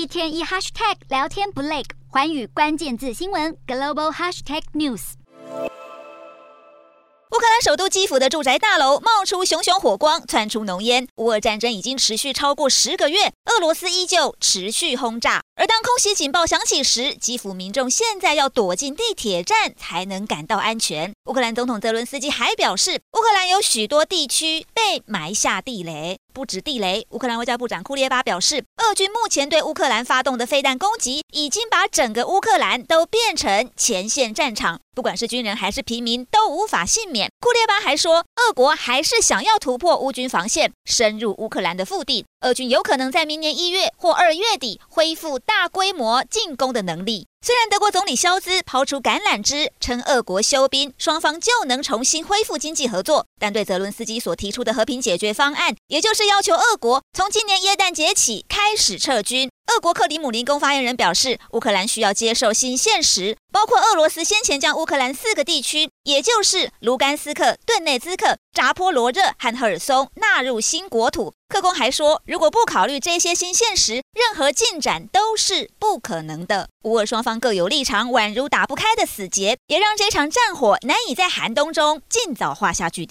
一天一 hashtag 聊天不累，环宇关键字新闻 global hashtag news。乌克兰首都基辅的住宅大楼冒出熊熊火光，窜出浓烟。乌俄战争已经持续超过十个月，俄罗斯依旧持续轰炸。而当空袭警报响起时，基辅民众现在要躲进地铁站才能感到安全。乌克兰总统泽伦斯基还表示，乌克兰有许多地区被埋下地雷。不止地雷，乌克兰外交部长库列巴表示，俄军目前对乌克兰发动的飞弹攻击，已经把整个乌克兰都变成前线战场，不管是军人还是平民都无法幸免。库列巴还说，俄国还是想要突破乌军防线，深入乌克兰的腹地，俄军有可能在明年一月或二月底恢复大规模进攻的能力。虽然德国总理肖兹抛出橄榄枝，称俄国休兵，双方就能重新恢复经济合作，但对泽伦斯基所提出的和平解决方案，也就是要求俄国从今年耶诞节起开始撤军。俄国克里姆林宫发言人表示，乌克兰需要接受新现实，包括俄罗斯先前将乌克兰四个地区，也就是卢甘斯克、顿内兹克、扎波罗热和赫尔松纳入新国土。克宫还说，如果不考虑这些新现实，任何进展都是不可能的。乌俄双方各有立场，宛如打不开的死结，也让这场战火难以在寒冬中尽早画下句点。